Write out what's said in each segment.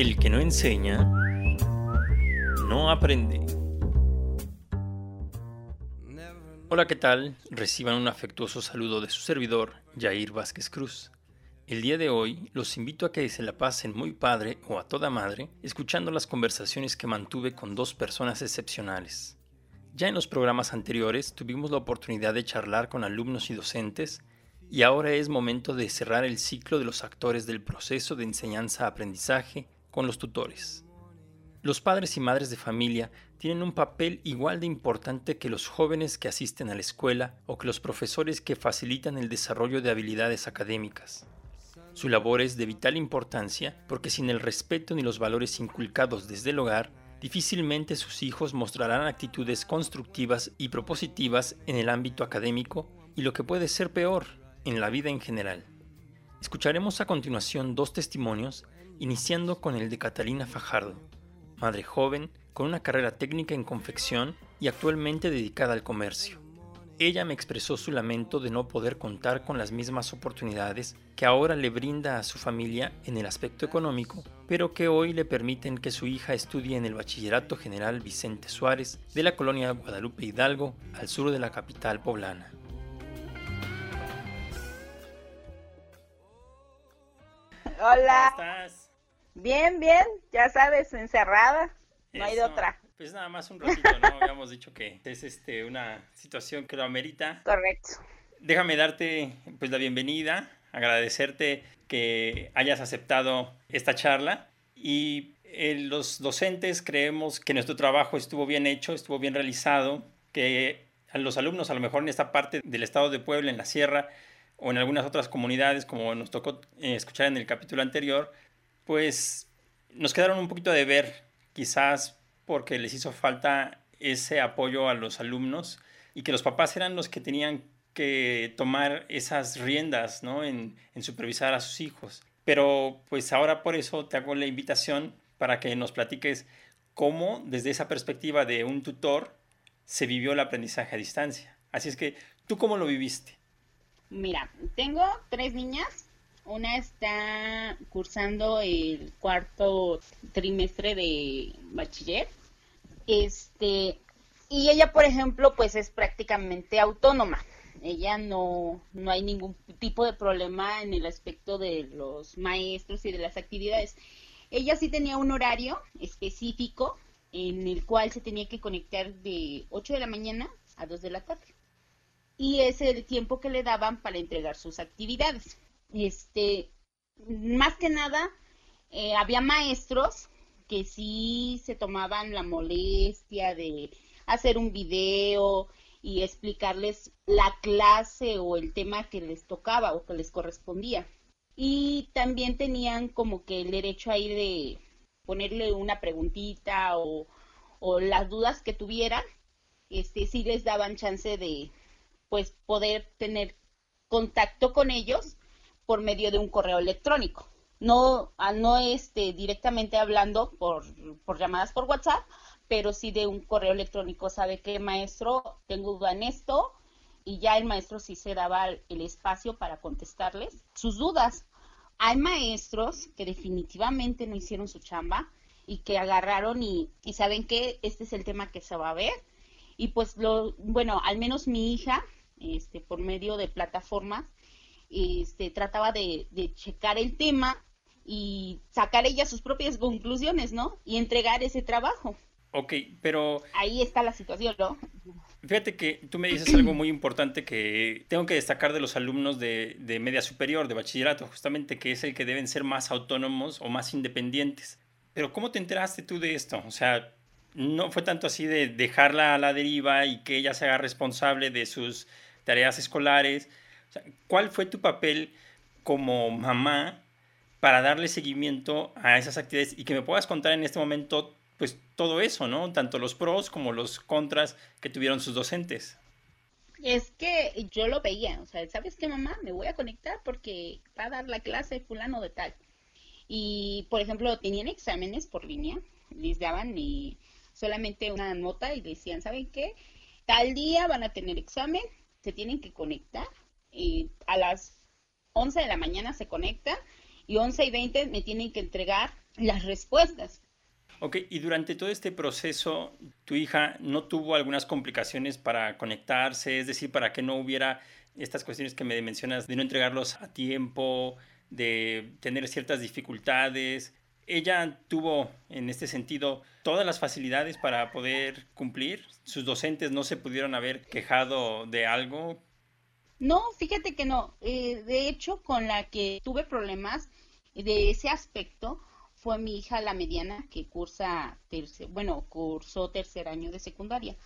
El que no enseña, no aprende. Hola, ¿qué tal? Reciban un afectuoso saludo de su servidor, Jair Vázquez Cruz. El día de hoy los invito a que se la pasen muy padre o a toda madre escuchando las conversaciones que mantuve con dos personas excepcionales. Ya en los programas anteriores tuvimos la oportunidad de charlar con alumnos y docentes y ahora es momento de cerrar el ciclo de los actores del proceso de enseñanza-aprendizaje con los tutores. Los padres y madres de familia tienen un papel igual de importante que los jóvenes que asisten a la escuela o que los profesores que facilitan el desarrollo de habilidades académicas. Su labor es de vital importancia porque sin el respeto ni los valores inculcados desde el hogar, difícilmente sus hijos mostrarán actitudes constructivas y propositivas en el ámbito académico y lo que puede ser peor, en la vida en general. Escucharemos a continuación dos testimonios, iniciando con el de Catalina Fajardo, madre joven con una carrera técnica en confección y actualmente dedicada al comercio. Ella me expresó su lamento de no poder contar con las mismas oportunidades que ahora le brinda a su familia en el aspecto económico, pero que hoy le permiten que su hija estudie en el Bachillerato General Vicente Suárez de la colonia Guadalupe Hidalgo, al sur de la capital poblana. Hola. ¿Cómo estás? Bien, bien, ya sabes, encerrada. No hay de Eso. otra. Pues nada más un ratito, ¿no? Habíamos dicho que es este una situación que lo amerita. Correcto. Déjame darte pues la bienvenida, agradecerte que hayas aceptado esta charla y eh, los docentes creemos que nuestro trabajo estuvo bien hecho, estuvo bien realizado, que a los alumnos a lo mejor en esta parte del estado de Puebla, en la sierra o en algunas otras comunidades como nos tocó eh, escuchar en el capítulo anterior, pues nos quedaron un poquito de ver, quizás porque les hizo falta ese apoyo a los alumnos y que los papás eran los que tenían que tomar esas riendas ¿no? en, en supervisar a sus hijos. Pero pues ahora por eso te hago la invitación para que nos platiques cómo desde esa perspectiva de un tutor se vivió el aprendizaje a distancia. Así es que, ¿tú cómo lo viviste? Mira, tengo tres niñas. Una está cursando el cuarto trimestre de bachiller. Este, y ella, por ejemplo, pues es prácticamente autónoma. Ella no, no hay ningún tipo de problema en el aspecto de los maestros y de las actividades. Ella sí tenía un horario específico en el cual se tenía que conectar de 8 de la mañana a 2 de la tarde. Y es el tiempo que le daban para entregar sus actividades. Este, más que nada, eh, había maestros que sí se tomaban la molestia de hacer un video y explicarles la clase o el tema que les tocaba o que les correspondía. Y también tenían como que el derecho ahí de ponerle una preguntita o, o las dudas que tuvieran, este, sí les daban chance de pues poder tener contacto con ellos por medio de un correo electrónico. No, ah, no este, directamente hablando por, por llamadas por WhatsApp, pero sí de un correo electrónico. ¿Sabe qué, maestro? Tengo duda en esto. Y ya el maestro sí se daba el espacio para contestarles sus dudas. Hay maestros que definitivamente no hicieron su chamba y que agarraron y, y saben que este es el tema que se va a ver. Y pues lo, bueno, al menos mi hija, este, por medio de plataformas, este, trataba de, de checar el tema y sacar ella sus propias conclusiones, ¿no? Y entregar ese trabajo. Ok, pero Ahí está la situación, ¿no? fíjate que tú me dices algo muy importante que tengo que destacar de los alumnos de, de media superior, de bachillerato, justamente que es el que deben ser más autónomos o más independientes. Pero ¿cómo te enteraste tú de esto? O sea, no fue tanto así de dejarla a la deriva y que ella se haga responsable de sus tareas escolares. ¿Cuál fue tu papel como mamá para darle seguimiento a esas actividades y que me puedas contar en este momento, pues todo eso, ¿no? Tanto los pros como los contras que tuvieron sus docentes. Es que yo lo veía, o sea, ¿sabes qué, mamá? Me voy a conectar porque va a dar la clase fulano de tal. Y, por ejemplo, tenían exámenes por línea, les daban y solamente una nota y decían, ¿saben qué? Tal día van a tener examen, se tienen que conectar. Y a las 11 de la mañana se conecta y 11 y 20 me tienen que entregar las respuestas. Ok, y durante todo este proceso, ¿tu hija no tuvo algunas complicaciones para conectarse? Es decir, para que no hubiera estas cuestiones que me mencionas de no entregarlos a tiempo, de tener ciertas dificultades. Ella tuvo, en este sentido, todas las facilidades para poder cumplir. Sus docentes no se pudieron haber quejado de algo. No, fíjate que no. Eh, de hecho, con la que tuve problemas de ese aspecto fue mi hija la mediana que cursa tercer, bueno, cursó tercer año de secundaria.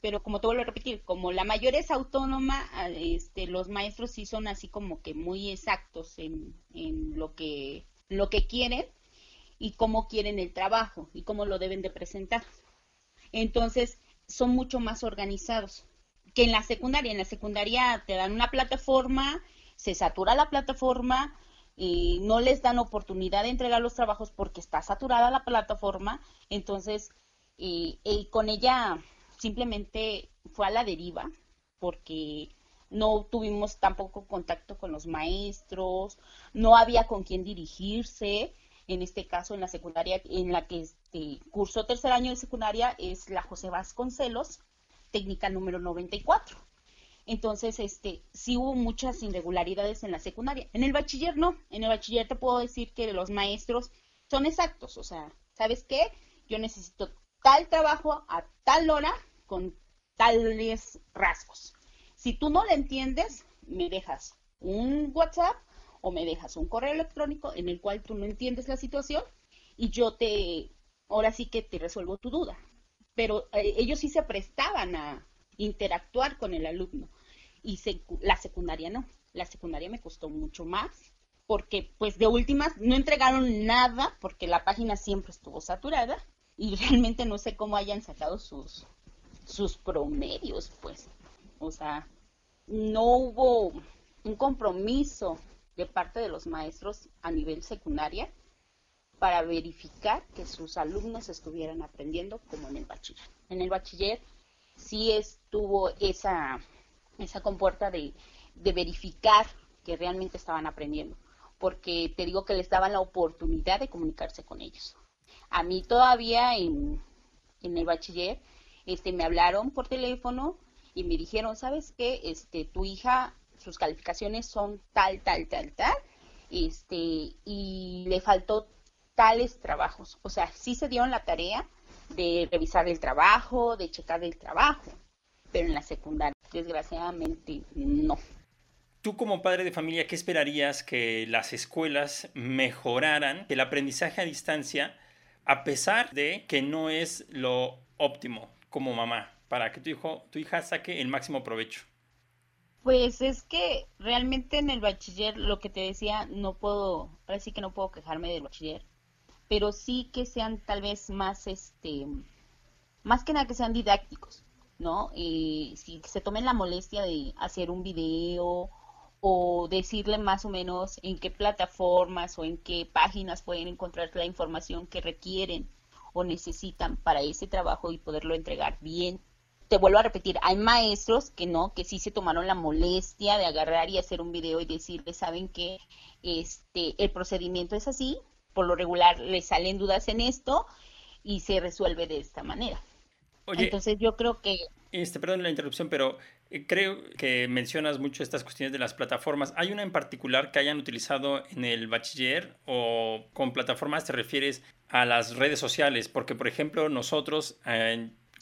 Pero como te vuelvo a repetir, como la mayor es autónoma, este, los maestros sí son así como que muy exactos en, en lo que lo que quieren y cómo quieren el trabajo y cómo lo deben de presentar. Entonces, son mucho más organizados que en la secundaria. En la secundaria te dan una plataforma, se satura la plataforma, y no les dan oportunidad de entregar los trabajos porque está saturada la plataforma, entonces y, con ella simplemente fue a la deriva porque no tuvimos tampoco contacto con los maestros, no había con quién dirigirse, en este caso en la secundaria en la que este, cursó tercer año de secundaria es la José Vasconcelos, técnica número 94. Entonces, este, sí hubo muchas irregularidades en la secundaria. En el bachiller no. En el bachiller te puedo decir que los maestros son exactos. O sea, ¿sabes qué? Yo necesito tal trabajo a tal hora con tales rasgos. Si tú no lo entiendes, me dejas un WhatsApp o me dejas un correo electrónico en el cual tú no entiendes la situación y yo te, ahora sí que te resuelvo tu duda. Pero eh, ellos sí se prestaban a interactuar con el alumno y la secundaria no. La secundaria me costó mucho más porque pues de últimas no entregaron nada porque la página siempre estuvo saturada y realmente no sé cómo hayan sacado sus sus promedios, pues. O sea, no hubo un compromiso de parte de los maestros a nivel secundaria para verificar que sus alumnos estuvieran aprendiendo como en el bachiller. En el bachiller sí estuvo esa esa compuerta de, de verificar que realmente estaban aprendiendo, porque te digo que les daban la oportunidad de comunicarse con ellos. A mí todavía en, en el bachiller este, me hablaron por teléfono y me dijeron, ¿sabes qué? Este, tu hija, sus calificaciones son tal, tal, tal, tal, este, y le faltó tales trabajos. O sea, sí se dieron la tarea de revisar el trabajo, de checar el trabajo, pero en la secundaria Desgraciadamente, no. Tú como padre de familia, ¿qué esperarías que las escuelas mejoraran el aprendizaje a distancia a pesar de que no es lo óptimo como mamá para que tu hijo, tu hija saque el máximo provecho? Pues es que realmente en el bachiller, lo que te decía, no puedo, ahora sí que no puedo quejarme del bachiller, pero sí que sean tal vez más, este, más que nada que sean didácticos. ¿no? Eh, si se tomen la molestia de hacer un video o decirle más o menos en qué plataformas o en qué páginas pueden encontrar la información que requieren o necesitan para ese trabajo y poderlo entregar bien. Te vuelvo a repetir, hay maestros que no, que sí se tomaron la molestia de agarrar y hacer un video y decirle, saben que este el procedimiento es así, por lo regular les salen dudas en esto y se resuelve de esta manera. Entonces yo creo que... Este, perdón la interrupción, pero eh, creo que mencionas mucho estas cuestiones de las plataformas. ¿Hay una en particular que hayan utilizado en el bachiller o con plataformas te refieres a las redes sociales? Porque, por ejemplo, nosotros,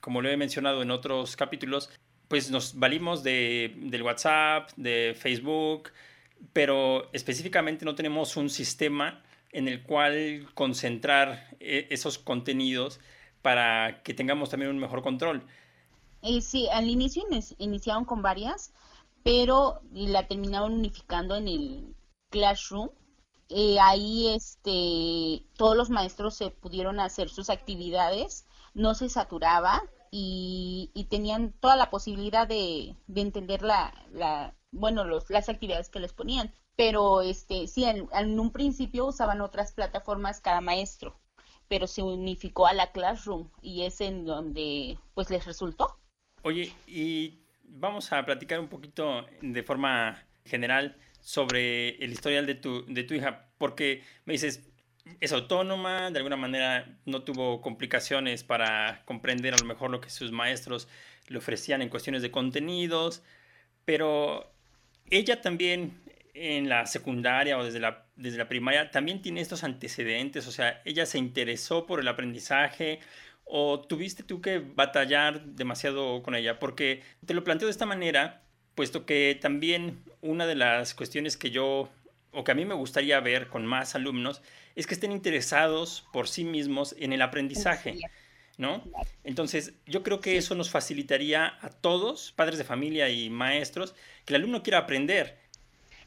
como lo he mencionado en otros capítulos, pues nos valimos de, del WhatsApp, de Facebook, pero específicamente no tenemos un sistema en el cual concentrar eh, esos contenidos para que tengamos también un mejor control. Eh, sí, al inicio iniciaron con varias, pero la terminaron unificando en el Classroom. Eh, ahí este, todos los maestros se pudieron hacer sus actividades, no se saturaba y, tenían toda la posibilidad de, entender la, la bueno, los, las actividades que les ponían. Pero este, sí, en un principio usaban otras plataformas cada maestro pero se unificó a la Classroom y es en donde pues les resultó. Oye, y vamos a platicar un poquito de forma general sobre el historial de tu, de tu hija, porque me dices, es autónoma, de alguna manera no tuvo complicaciones para comprender a lo mejor lo que sus maestros le ofrecían en cuestiones de contenidos, pero ella también en la secundaria o desde la, desde la primaria también tiene estos antecedentes, o sea, ella se interesó por el aprendizaje o tuviste tú que batallar demasiado con ella, porque te lo planteo de esta manera, puesto que también una de las cuestiones que yo o que a mí me gustaría ver con más alumnos es que estén interesados por sí mismos en el aprendizaje. ¿No? Entonces, yo creo que eso nos facilitaría a todos, padres de familia y maestros, que el alumno quiera aprender.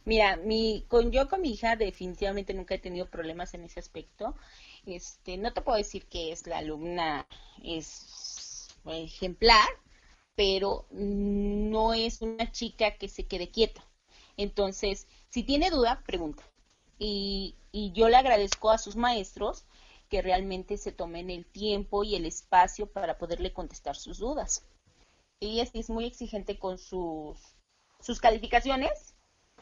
Mira, mi, con yo con mi hija definitivamente nunca he tenido problemas en ese aspecto. Este, no te puedo decir que es la alumna es ejemplar, pero no es una chica que se quede quieta. Entonces, si tiene duda, pregunta. Y, y yo le agradezco a sus maestros que realmente se tomen el tiempo y el espacio para poderle contestar sus dudas. Ella es muy exigente con sus calificaciones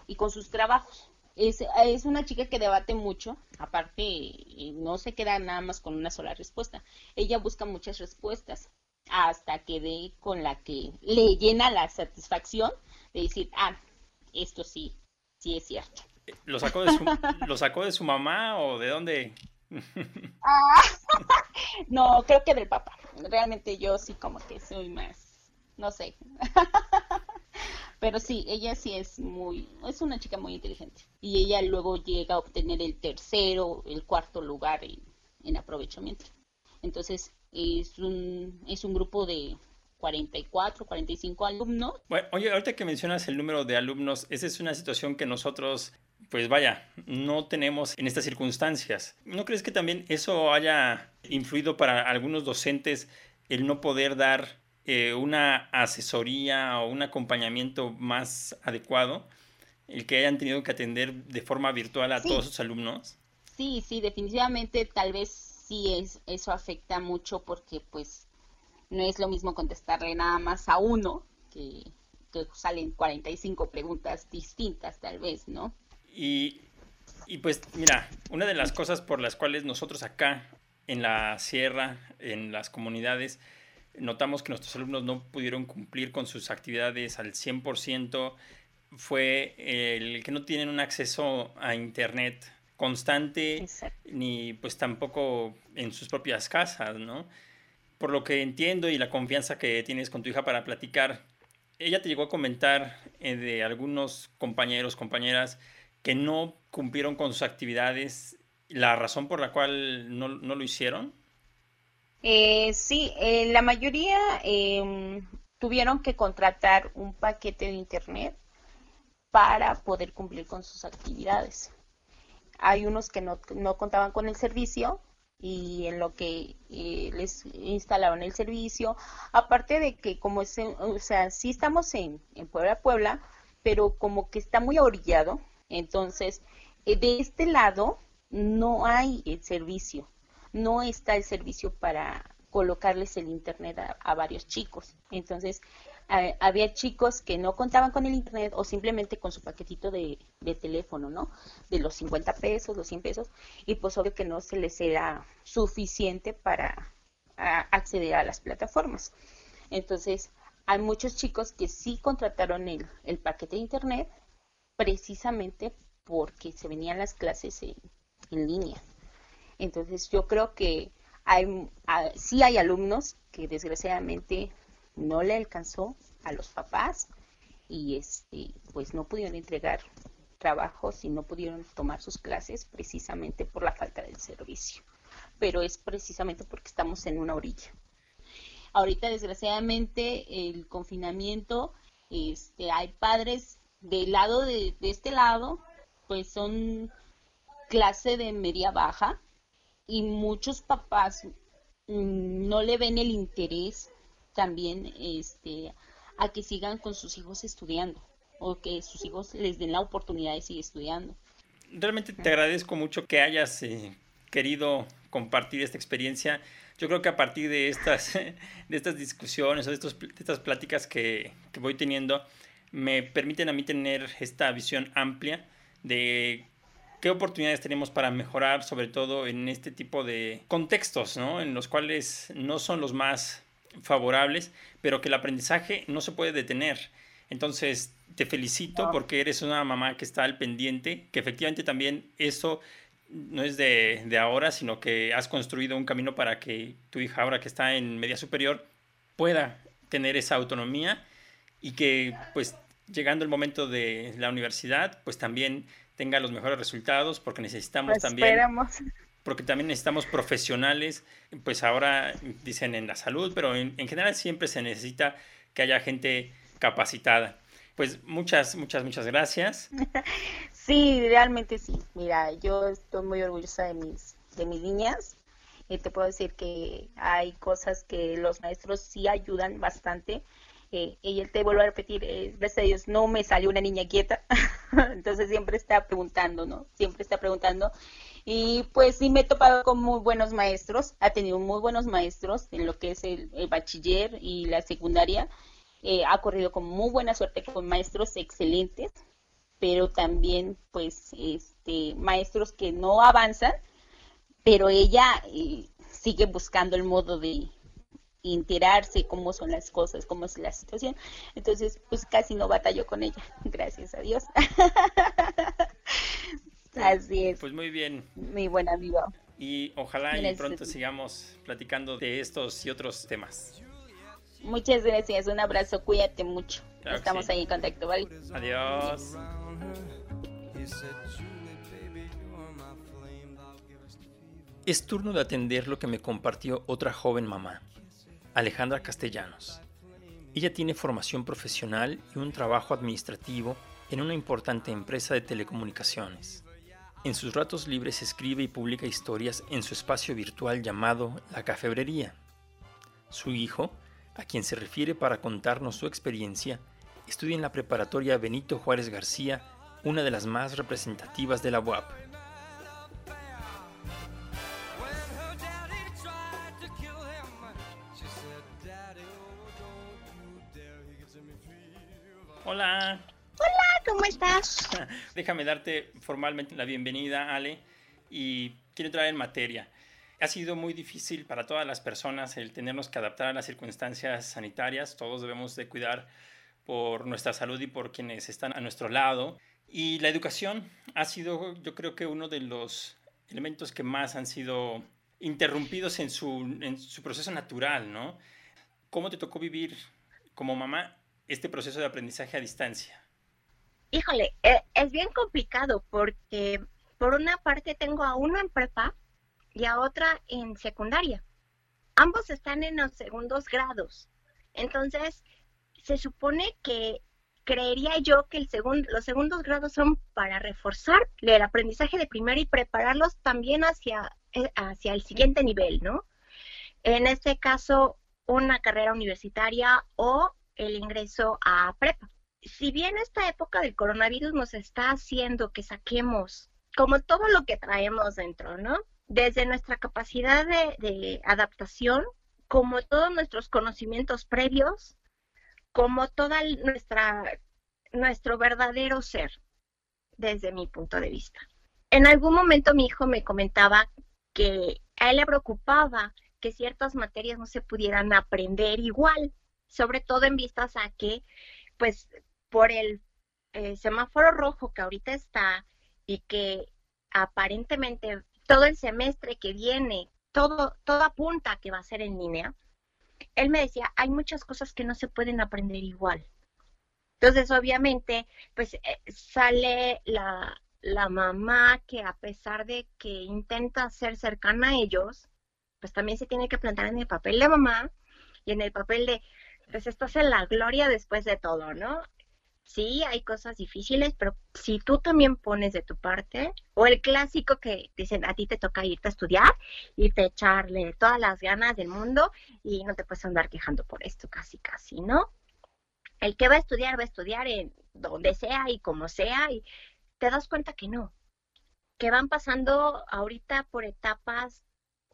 y con sus trabajos. Es, es, una chica que debate mucho, aparte no se queda nada más con una sola respuesta. Ella busca muchas respuestas hasta que dé con la que le llena la satisfacción de decir, ah, esto sí, sí es cierto. ¿Lo sacó de su, ¿lo sacó de su mamá o de dónde? Ah, no, creo que del papá. Realmente yo sí como que soy más, no sé. Pero sí, ella sí es muy, es una chica muy inteligente. Y ella luego llega a obtener el tercero, el cuarto lugar en, en aprovechamiento. Entonces, es un, es un grupo de 44, 45 alumnos. Bueno, oye, ahorita que mencionas el número de alumnos, esa es una situación que nosotros, pues vaya, no tenemos en estas circunstancias. ¿No crees que también eso haya influido para algunos docentes el no poder dar eh, una asesoría o un acompañamiento más adecuado? El que hayan tenido que atender de forma virtual a todos sus alumnos. Sí, sí, definitivamente tal vez sí es, eso afecta mucho porque pues no es lo mismo contestarle nada más a uno, que, que salen 45 preguntas distintas tal vez, ¿no? Y, y pues mira, una de las cosas por las cuales nosotros acá en la sierra, en las comunidades, notamos que nuestros alumnos no pudieron cumplir con sus actividades al 100%, fue el que no tienen un acceso a Internet constante, ni pues tampoco en sus propias casas, ¿no? por lo que entiendo y la confianza que tienes con tu hija para platicar, ella te llegó a comentar eh, de algunos compañeros, compañeras que no cumplieron con sus actividades, la razón por la cual no, lo hicieron. Eh, sí, eh, la mayoría em, tuvieron que contratar un paquete de internet para poder cumplir con sus actividades. Hay unos que no, no contaban con el servicio y en lo que eh, les instalaron el servicio. Aparte de que como es, o sea, sí estamos en, en Puebla, Puebla, pero como que está muy orillado, entonces eh, de este lado no hay el servicio, no está el servicio para colocarles el internet a varios chicos. Entonces, había chicos que no contaban con el internet o simplemente con su paquetito de, teléfono, ¿no? De los 50 pesos, los 100 pesos, y pues obvio que no se les era suficiente para acceder a las plataformas. Entonces, hay muchos chicos que sí contrataron el, el paquete de internet precisamente porque se venían las clases en, en línea. Entonces, yo creo que hay, sí hay alumnos que desgraciadamente no le alcanzó a los papás y este pues no pudieron entregar trabajos y no pudieron tomar sus clases precisamente por la falta del servicio. Pero es precisamente porque estamos en una orilla. Ahorita desgraciadamente el confinamiento, este, hay padres del lado de, de este lado, pues son clase de media baja y muchos papás mm, no le ven el interés también este, a que sigan con sus hijos estudiando o que sus hijos les den la oportunidad de seguir estudiando. Realmente te agradezco mucho que hayas eh, querido compartir esta experiencia. Yo creo que a partir de estas, de estas discusiones o de, estos, de estas pláticas que, que voy teniendo, me permiten a mí tener esta visión amplia de ¿Qué oportunidades tenemos para mejorar, sobre todo en este tipo de contextos, ¿no? En los cuales no son los más favorables, pero que el aprendizaje no se puede detener. Entonces, te felicito porque eres una mamá que está al pendiente, que efectivamente también eso no es de, de, ahora, sino que has construido un camino para que tu hija, ahora que está en media superior, pueda tener esa autonomía y que, pues, llegando el momento de la universidad, pues también tenga los mejores resultados, porque necesitamos pues también... Porque también necesitamos profesionales, pues ahora dicen en la salud, pero en, en general siempre se necesita que haya gente capacitada. Pues muchas, muchas, muchas gracias. Sí, realmente sí. Mira, yo estoy muy orgullosa de mis, de mis niñas. Y te puedo decir que hay cosas que los maestros sí ayudan bastante. Eh, él te vuelvo a repetir, eh, gracias a Dios no me salió una niña quieta. Entonces siempre está preguntando, ¿no? Siempre está preguntando. Y pues sí me he topado con muy buenos maestros. Ha tenido muy buenos maestros en lo que es el bachiller y la secundaria eh, ha corrido con muy buena suerte con maestros excelentes, pero también pues este maestros que no avanzan, pero ella eh, sigue buscando el modo de enterarse cómo son las cosas, cómo es la situación. Entonces, pues casi no batallo con ella, gracias a Dios. Así es. Pues muy bien. Mi buen amigo. Y ojalá y pronto sigamos platicando de estos y otros temas. Muchas gracias, un abrazo, cuídate mucho. Estamos ahí en contacto, ¿vale? Adiós. Es turno de atender lo que me compartió otra joven mamá, Alejandra Castellanos. Ella tiene formación profesional y un trabajo administrativo en una importante empresa de telecomunicaciones. En sus ratos libres escribe y publica historias en su espacio virtual llamado La Cafebrería. Su hijo, a quien se refiere para contarnos su experiencia, estudia en la preparatoria Benito Juárez García, una de las más representativas de la UAP. Hola. Hola, ¿cómo estás? Déjame darte formalmente la bienvenida, Ale, y quiero entrar en materia. Ha sido muy difícil para todas las personas el tenernos que adaptar a las circunstancias sanitarias. Todos debemos de cuidar por nuestra salud y por quienes están a nuestro lado. Y la educación ha sido, yo creo que uno de los elementos que más han sido interrumpidos en su, en su proceso natural, ¿no? ¿Cómo te tocó vivir como mamá este proceso de aprendizaje a distancia? Híjole, e, es bien complicado porque por una parte tengo a uno en prepa y a otra en secundaria. Ambos están en los segundos grados. Entonces, se supone que creería yo que el los segundos grados son para reforzar el aprendizaje de primero y prepararlos también hacia, eh, hacia el siguiente nivel, ¿no? En este caso, una carrera universitaria o el ingreso a prepa. Si bien esta época del coronavirus nos está haciendo que saquemos como todo lo que traemos dentro, ¿no? desde nuestra capacidad de, adaptación, como todos nuestros conocimientos previos, como toda nuestra nuestro verdadero ser, desde mi punto de vista. En algún momento mi hijo me comentaba que a él le preocupaba que ciertas materias no se pudieran aprender igual, sobre todo en vistas a que, pues, por el eh, semáforo rojo que ahorita está y que aparentemente todo el semestre que viene, todo, todo apunta que va a ser en línea, él me decía, hay muchas cosas que no se pueden aprender igual. Entonces, obviamente, pues eh, sale la, la mamá que a pesar de que intenta ser cercana a ellos, pues también se tiene que plantar en el papel de mamá y en el papel de, pues estás en la gloria después de todo, ¿no? sí, hay cosas difíciles, pero si tú también pones de tu parte, o el clásico que dicen, a ti te toca irte a estudiar, irte a echarle todas las ganas del mundo y no te puedes andar quejando por esto, casi, casi, ¿no? El que va a estudiar, va a estudiar en donde sea y como sea, y te das cuenta que no, que van pasando ahorita por etapas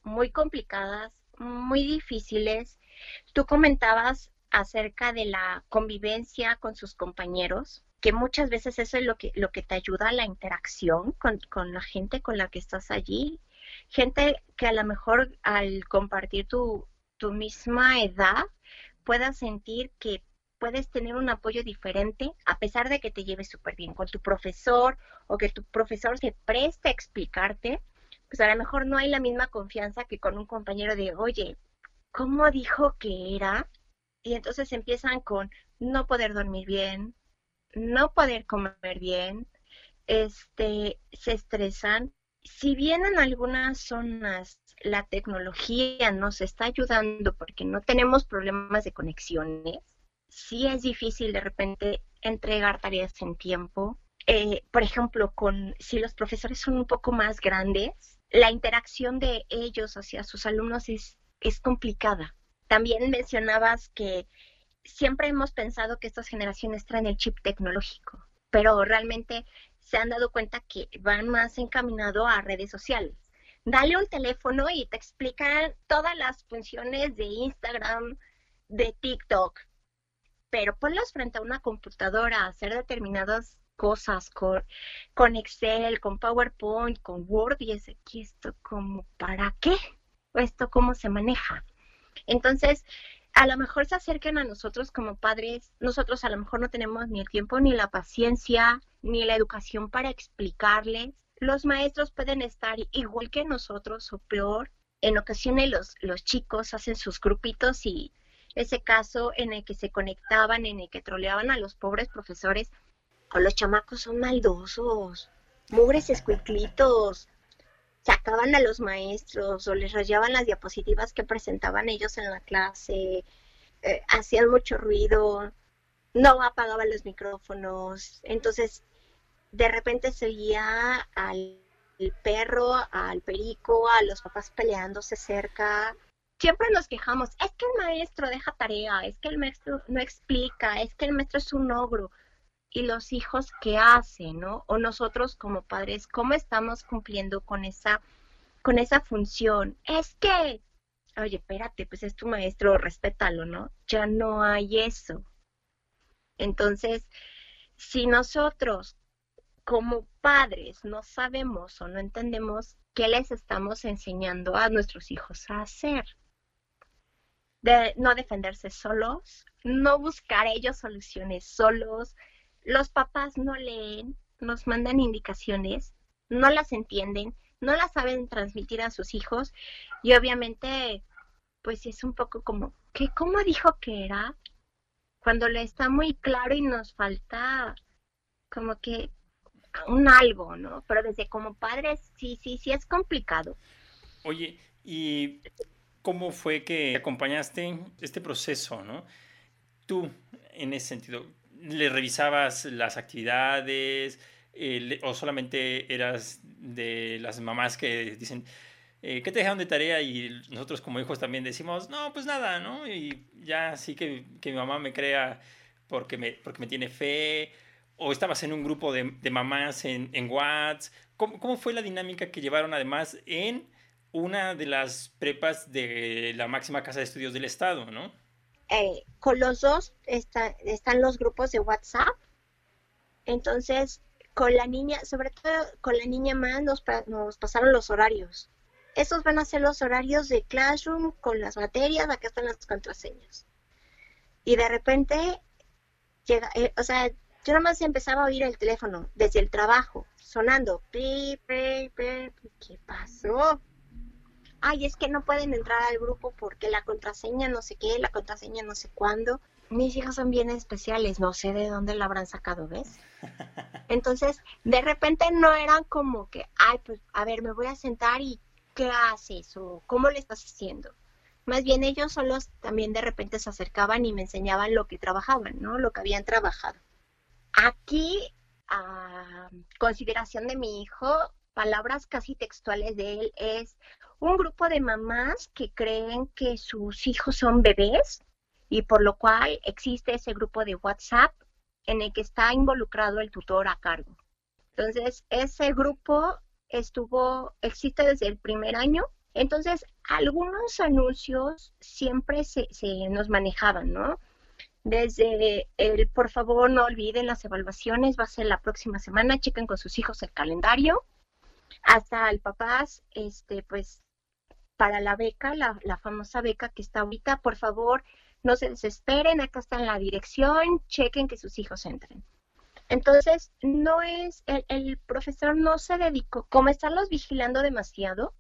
muy complicadas, muy difíciles. Tú comentabas acerca de la convivencia con sus compañeros. que muchas veces eso es lo que, lo que te ayuda a la interacción con, con la gente con la que estás allí. Gente que a lo mejor al compartir tu, tu misma edad pueda sentir que puedes tener un apoyo diferente a pesar de que te lleves súper bien con tu profesor o que tu profesor se preste a explicarte, pues a lo mejor no hay la misma confianza que con un compañero de, oye, ¿cómo dijo que era? Y entonces empiezan con no poder dormir bien, no poder comer bien, este, se estresan. Si bien en algunas zonas la tecnología nos está ayudando porque no tenemos problemas de conexiones, sí es difícil de repente entregar tareas en tiempo. Eh, por ejemplo, con si los profesores son un poco más grandes, la interacción de ellos hacia sus alumnos es, es complicada. También mencionabas que siempre hemos pensado que estas generaciones traen el chip tecnológico, pero realmente se han dado cuenta que van más encaminado a redes sociales. Dale un teléfono y te explican todas las funciones de Instagram, de TikTok, pero ponlos frente a una computadora a hacer determinadas cosas con, con Excel, con PowerPoint, con Word y es aquí esto como para qué, esto cómo se maneja. Entonces, a lo mejor se acerquen a nosotros como padres, nosotros a lo mejor no tenemos ni el tiempo, ni la paciencia, ni la educación para explicarles. Los maestros pueden estar igual que nosotros o peor. En ocasiones los, los chicos hacen sus grupitos y ese caso en el que se conectaban, en el que troleaban a los pobres profesores, o los chamacos son maldosos, mugres escuiclitos, sacaban a los maestros o les rayaban las diapositivas que presentaban ellos en la clase, eh, hacían mucho ruido, no apagaban los micrófonos, entonces de repente se oía al perro, al perico, a los papás peleándose cerca. Siempre nos quejamos, es que el maestro deja tarea, es que el maestro no explica, es que el maestro es un ogro y los hijos qué hacen, ¿no? O nosotros como padres, ¿cómo estamos cumpliendo con esa, con esa función? Es que, oye, espérate, pues es tu maestro, respétalo, ¿no? Ya no hay eso. Entonces, si nosotros como padres no sabemos o no entendemos qué les estamos enseñando a nuestros hijos a hacer, de no defenderse solos, no buscar ellos soluciones solos, los papás no leen, nos mandan indicaciones, no las entienden, no las saben transmitir a sus hijos y obviamente pues es un poco como, ¿qué, ¿cómo dijo que era? Cuando le está muy claro y nos falta como que un algo, ¿no? Pero desde como padres sí, sí, sí es complicado. Oye, ¿y cómo fue que acompañaste este proceso, ¿no? Tú, en ese sentido, le revisabas las actividades eh, o solamente eras de las mamás que dicen, eh, ¿qué te dejaron de tarea? Y nosotros como hijos también decimos, no, pues nada, ¿no? Y ya sí que, que mi mamá me crea porque me, porque me tiene fe. O estabas en un grupo de, de mamás en, en. ¿Cómo, ¿Cómo fue la dinámica que llevaron además en una de las prepas de la máxima casa de estudios del Estado, ¿no? Eh, con los dos están los grupos de WhatsApp. Entonces, con la niña, sobre todo con la niña más, nos, nos pasaron los horarios. Esos van a ser los horarios de Classroom con las materias, acá están las contraseñas. Y de repente, llega, eh, o sea, yo nomás empezaba a oír el teléfono desde el trabajo, sonando. ¿Qué pasó? Ay, es que no pueden entrar al grupo porque la contraseña no sé qué, la contraseña no sé cuándo. Mis hijos son bien especiales, no sé de dónde la habrán sacado, ¿ves? Entonces, de repente no eran como que, ay, pues, a ver, me voy a sentar y ¿qué haces? o ¿cómo le estás haciendo? Más bien ellos solos también de repente se acercaban y me enseñaban lo que trabajaban, ¿no? Lo que habían trabajado. Aquí, a consideración de mi hijo, palabras casi textuales de él es un grupo de mamás que creen que sus hijos son bebés y por lo cual existe ese grupo de WhatsApp en el que está involucrado el tutor a cargo. Entonces, ese grupo estuvo, existe desde el primer año. Entonces, algunos anuncios siempre se, se nos manejaban, ¿no? Desde el, por favor, no olviden las evaluaciones, va a ser la próxima semana, chequen con sus hijos el calendario, hasta el papás, este, pues, para la beca, la, la famosa beca que está ahorita, por favor, no se desesperen, acá está en la dirección, chequen que sus hijos entren. Entonces, no es, el, el profesor no se dedicó, como estarlos vigilando demasiado,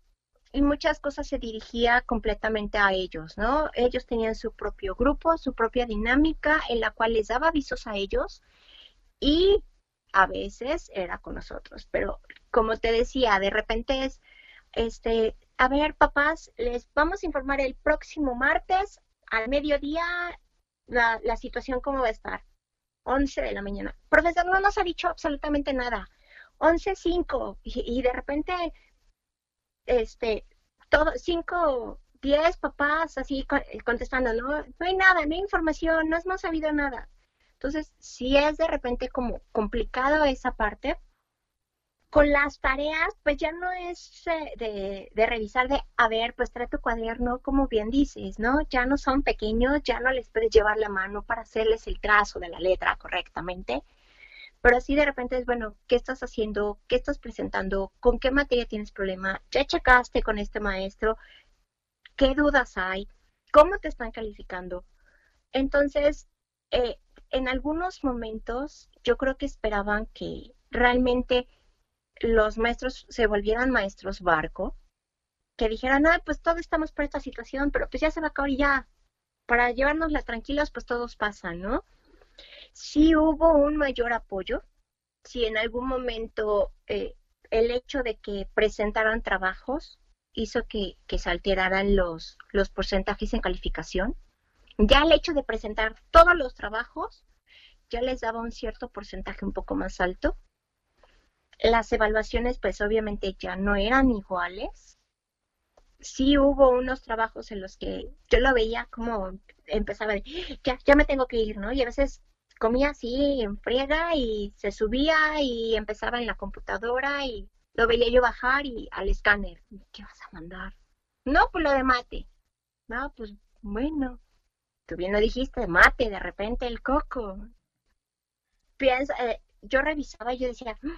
y muchas cosas se dirigía completamente a ellos, ¿no? Ellos tenían su propio grupo, su propia dinámica en la cual les daba avisos a ellos y a veces era con nosotros, pero como te decía, de repente es, este, a ver, papás, les vamos a informar el próximo martes al mediodía la, la situación cómo va a estar. 11 de la mañana. Profesor, no nos ha dicho absolutamente nada. 11.05 y, y de repente este, todo, cinco, diez papás así contestando, no, no hay nada, no hay información, no hemos sabido nada. Entonces, si es de repente como complicado esa parte. Con las tareas, pues ya no es eh, de, revisar de, a ver, pues trae tu cuaderno, como bien dices, ¿no? Ya no son pequeños, ya no les puedes llevar la mano para hacerles el trazo de la letra correctamente pero así de repente es, bueno, ¿qué estás haciendo? ¿Qué estás presentando? ¿Con qué materia tienes problema? ¿Ya checaste con este maestro? ¿Qué dudas hay? ¿Cómo te están calificando? Entonces, eh, en algunos momentos yo creo que esperaban que realmente los maestros se volvieran maestros barco, que dijeran, ah, pues todos estamos por esta situación, pero pues ya se va a acabar y ya, para llevárnosla tranquilos, pues todos pasan, ¿no? sí hubo un mayor apoyo, si en algún momento eh, el hecho de que presentaran trabajos hizo que, que se alteraran los, los porcentajes en calificación. Ya el hecho de presentar todos los trabajos ya les daba un cierto porcentaje un poco más alto. Las evaluaciones pues obviamente ya no eran iguales. Sí hubo unos trabajos en los que yo lo veía como empezaba de, ya, ya me tengo que ir, ¿no? Y a veces comía así en friega y se subía y empezaba en la computadora y lo veía yo bajar y al escáner. ¿Qué vas a mandar? No, pues lo de mate. No, pues bueno. Tú bien lo dijiste, mate, de repente el coco. Piensa, eh, yo revisaba y yo decía, mm,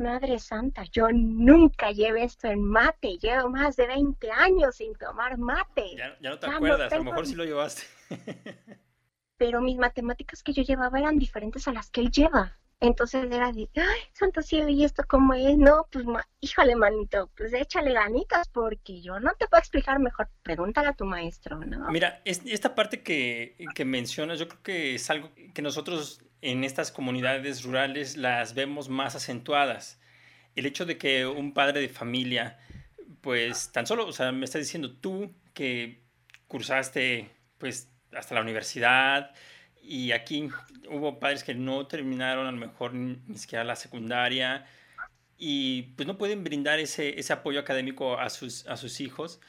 Madre Santa, yo nunca llevé esto en mate. Llevo más de 20 años sin tomar mate. Ya, no te acuerdas, a lo mejor sí lo llevaste. pero mis matemáticas que yo llevaba eran diferentes a las que él lleva. Entonces era de, ay, santo cielo, ¿y esto cómo es? No, pues, híjole, manito, pues échale ganitas porque yo no te puedo explicar mejor. Pregúntale a tu maestro, ¿no? Mira, esta parte que, que mencionas, yo creo que es algo que nosotros en estas comunidades rurales las vemos más acentuadas. El hecho de que un padre de familia, pues tan solo, o sea, me estás diciendo tú que cursaste, pues hasta la universidad. Y aquí hubo padres que no terminaron a lo mejor ni siquiera la secundaria y pues no pueden brindar ese, ese apoyo académico a sus, a sus hijos.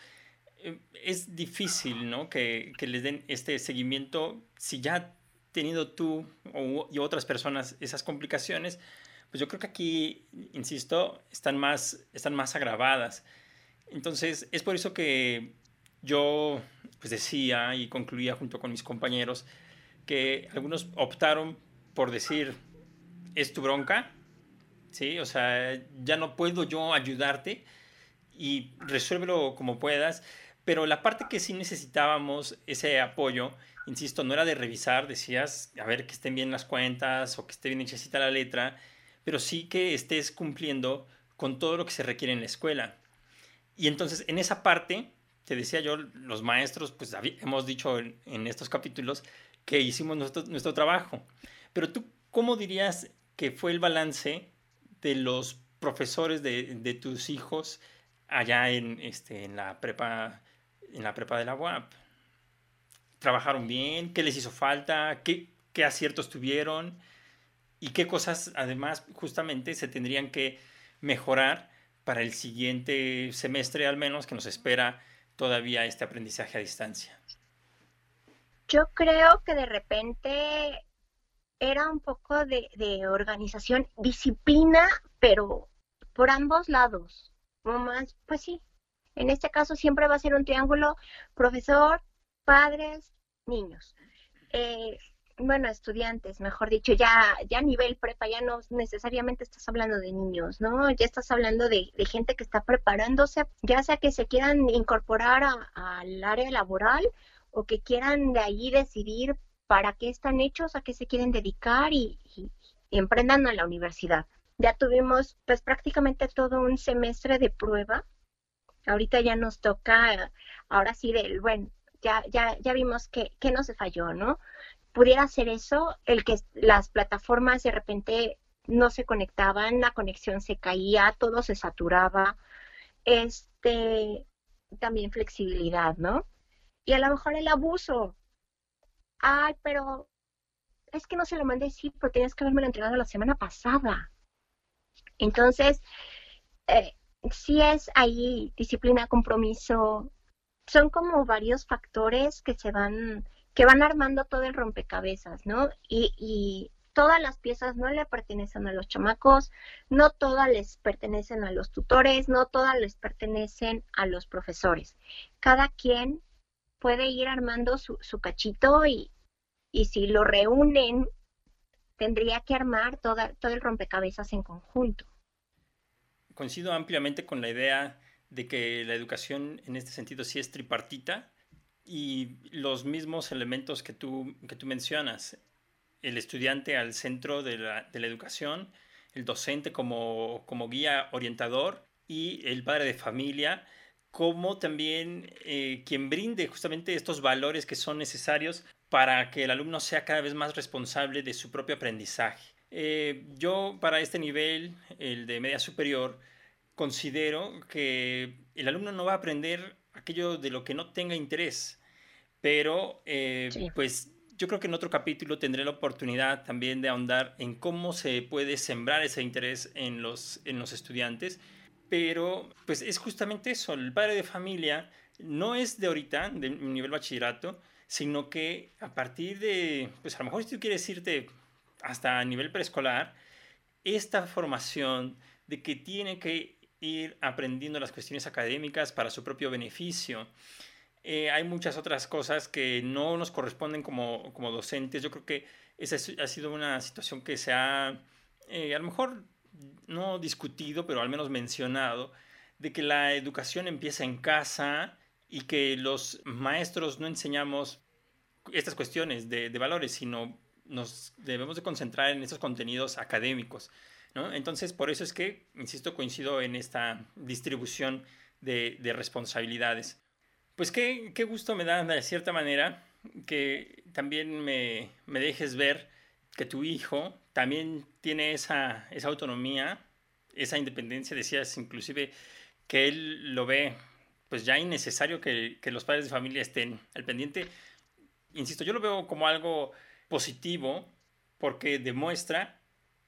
Eh, es difícil, ¿no? Que, que les den este seguimiento si ya tenido tú o, y otras personas esas complicaciones, pues yo creo que aquí, insisto, están más, están más agravadas. Entonces, es por eso que yo pues decía y concluía junto con mis compañeros que algunos optaron por decir, es tu bronca, ¿sí? O sea, ya no puedo yo ayudarte y resuélvelo como puedas, pero la parte que sí necesitábamos ese apoyo, insisto, no era de revisar, decías, a ver que estén bien las cuentas o que esté bien hechecita la letra, pero sí que estés cumpliendo con todo lo que se requiere en la escuela. Y entonces, en esa parte, te decía yo, los maestros, pues hemos dicho en, estos capítulos que hicimos nuestro, nuestro, trabajo. Pero tú, ¿cómo dirías que fue el balance de los profesores de, de tus hijos allá en, este, en, la prepa, en la prepa de la UAP? ¿Trabajaron bien? ¿Qué les hizo falta? ¿Qué, qué aciertos tuvieron? ¿Y qué cosas además justamente se tendrían que mejorar para el siguiente semestre al menos que nos espera todavía este aprendizaje a distancia? Yo creo que de repente era un poco de, organización, disciplina, pero por ambos lados. más, pues sí, en este caso siempre va a ser un triángulo profesor, padres, niños. Eh, bueno, estudiantes, mejor dicho, ya, ya a nivel prepa, ya no necesariamente estás hablando de niños, ¿no? Ya estás hablando de, gente que está preparándose, ya sea que se quieran incorporar al área laboral o que quieran de ahí decidir para qué están hechos, a qué se quieren dedicar y, emprendan a la universidad. Ya tuvimos pues prácticamente todo un semestre de prueba. Ahorita ya nos toca, ahora sí, del, bueno, ya, ya, ya vimos que, que no se falló, ¿no? pudiera ser eso, el que las plataformas de repente no se conectaban, la conexión se caía, todo se saturaba, este, también flexibilidad, ¿no? Y a lo mejor el abuso. Ay, pero es que no se lo mandé, sí, pero tenías que haberme lo entregado la semana pasada. Entonces, eh, sí es ahí disciplina, compromiso, son como varios factores que se van que van armando todo el rompecabezas, ¿no? Y, y todas las piezas no le pertenecen a los chamacos, no todas les pertenecen a los tutores, no todas les pertenecen a los profesores. Cada quien puede ir armando su, su cachito y, y si lo reúnen, tendría que armar toda, todo el rompecabezas en conjunto. Coincido ampliamente con la idea de que la educación en este sentido sí es tripartita y los mismos elementos que tú, que tú mencionas, el estudiante al centro de la, de la educación, el docente como, como, guía orientador y el padre de familia como también eh, quien brinde justamente estos valores que son necesarios para que el alumno sea cada vez más responsable de su propio aprendizaje. Eh, yo para este nivel, el de media superior, considero que el alumno no va a aprender aquello de lo que no tenga interés. Pero, eh, pues yo creo que en otro capítulo tendré la oportunidad también de ahondar en cómo se puede sembrar ese interés en los, en los estudiantes. Pero, pues es justamente eso, el padre de familia no es de ahorita, de nivel bachillerato, sino que a partir de, pues a lo mejor si tú quieres irte hasta nivel preescolar, esta formación de que tiene que ir aprendiendo las cuestiones académicas para su propio beneficio. Eh, hay muchas otras cosas que no nos corresponden como, como docentes. Yo creo que esa ha sido una situación que se ha, eh, a lo mejor no discutido, pero al menos mencionado, de que la educación empieza en casa y que los maestros no enseñamos estas cuestiones de, de valores, sino nos debemos de concentrar en estos contenidos académicos. Entonces, por eso es que, insisto, coincido en esta distribución de, responsabilidades. Pues qué, gusto me da de cierta manera que también me, dejes ver que tu hijo también tiene esa, autonomía, esa independencia, decías inclusive que él lo ve pues ya innecesario que, que los padres de familia estén al pendiente. Insisto, yo lo veo como algo positivo porque demuestra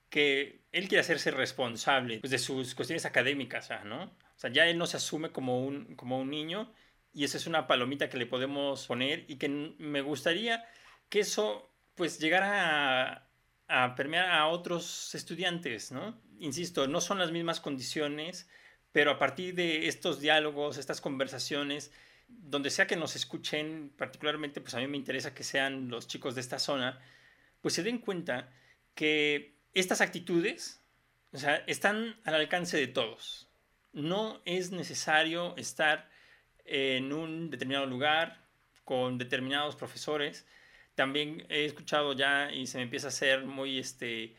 que él quiere hacerse responsable pues, de sus cuestiones académicas, ¿no? O sea, ya él no se asume como un, como un niño y esa es una palomita que le podemos poner y que me gustaría que eso pues llegara a, a permear a otros estudiantes, ¿no? Insisto, no son las mismas condiciones, pero a partir de estos diálogos, estas conversaciones, donde sea que nos escuchen, particularmente pues a mí me interesa que sean los chicos de esta zona, pues se den cuenta que estas actitudes o sea, están al alcance de todos. No es necesario estar en un determinado lugar con determinados profesores. También he escuchado ya y se me empieza a hacer muy, este,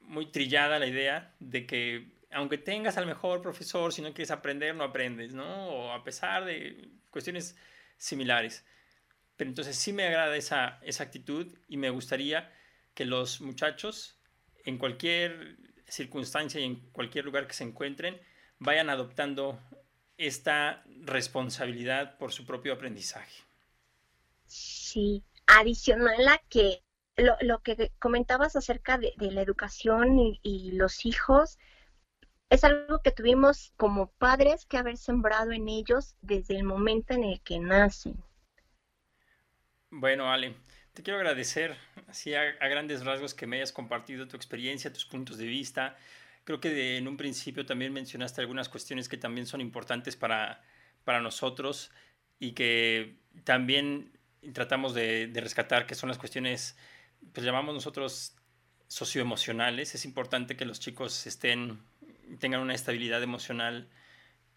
muy trillada la idea de que aunque tengas al mejor profesor, si no quieres aprender, no aprendes, ¿no? O a pesar de cuestiones similares. Pero entonces sí me agrada esa, esa actitud y me gustaría que los muchachos en cualquier circunstancia y en cualquier lugar que se encuentren, vayan adoptando esta responsabilidad por su propio aprendizaje. Sí, adicional a que lo, que comentabas acerca de, la educación y, los hijos, es algo que tuvimos como padres que haber sembrado en ellos desde el momento en el que nacen. Bueno, Ale, te quiero agradecer así a, grandes rasgos que me hayas compartido tu experiencia, tus puntos de vista. Creo que en un principio también mencionaste algunas cuestiones que también son importantes para, para nosotros y que también tratamos de, rescatar, que son las cuestiones pues llamamos nosotros socioemocionales. Es importante que los chicos estén, tengan una estabilidad emocional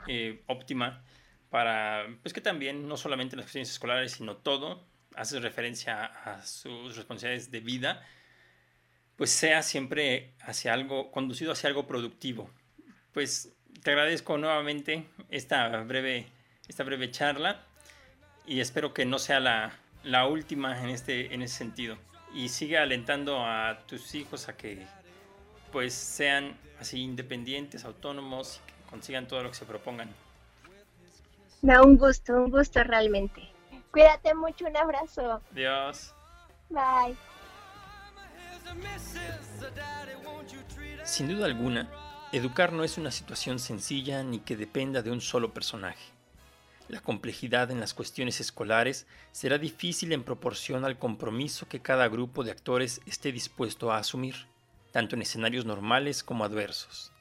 eh, óptima para, pues que también, no solamente las cuestiones escolares, sino todo, hace referencia a sus responsabilidades de vida, pues sea siempre hacia algo, conducido hacia algo productivo. Pues te agradezco nuevamente esta breve, esta breve charla y espero que no sea la, la última en, este, en ese sentido. Y sigue alentando a tus hijos a que pues sean así independientes, autónomos y que consigan todo lo que se propongan. Da un gusto, un gusto realmente. Cuídate mucho, un abrazo. Dios. Bye. Sin duda alguna, educar no es una situación sencilla ni que dependa de un solo personaje. La complejidad en las cuestiones escolares será difícil en proporción al compromiso que cada grupo de actores esté dispuesto a asumir, tanto en escenarios normales como adversos.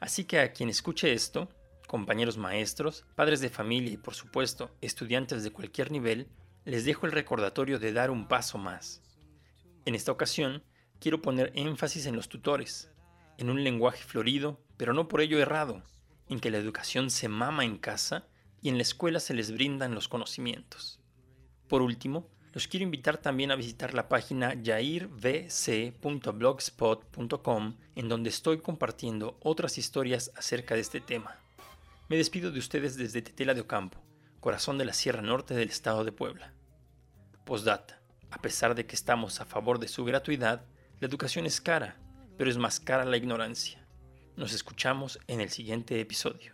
Así que a quien escuche esto, compañeros maestros, padres de familia y por supuesto estudiantes de cualquier nivel, les dejo el recordatorio de dar un paso más. En esta ocasión, quiero poner énfasis en los tutores, en un lenguaje florido, pero no por ello errado, en que la educación se mama en casa y en la escuela se les brindan los conocimientos. Por último, los quiero invitar también a visitar la página jairvc.blogspot.com en donde estoy compartiendo otras historias acerca de este tema. Me despido de ustedes desde Tetela de Ocampo, corazón de la Sierra Norte del estado de Puebla. Postdata. A pesar de que estamos a favor de su gratuidad, la educación es cara, pero es más cara la ignorancia. Nos escuchamos en el siguiente episodio.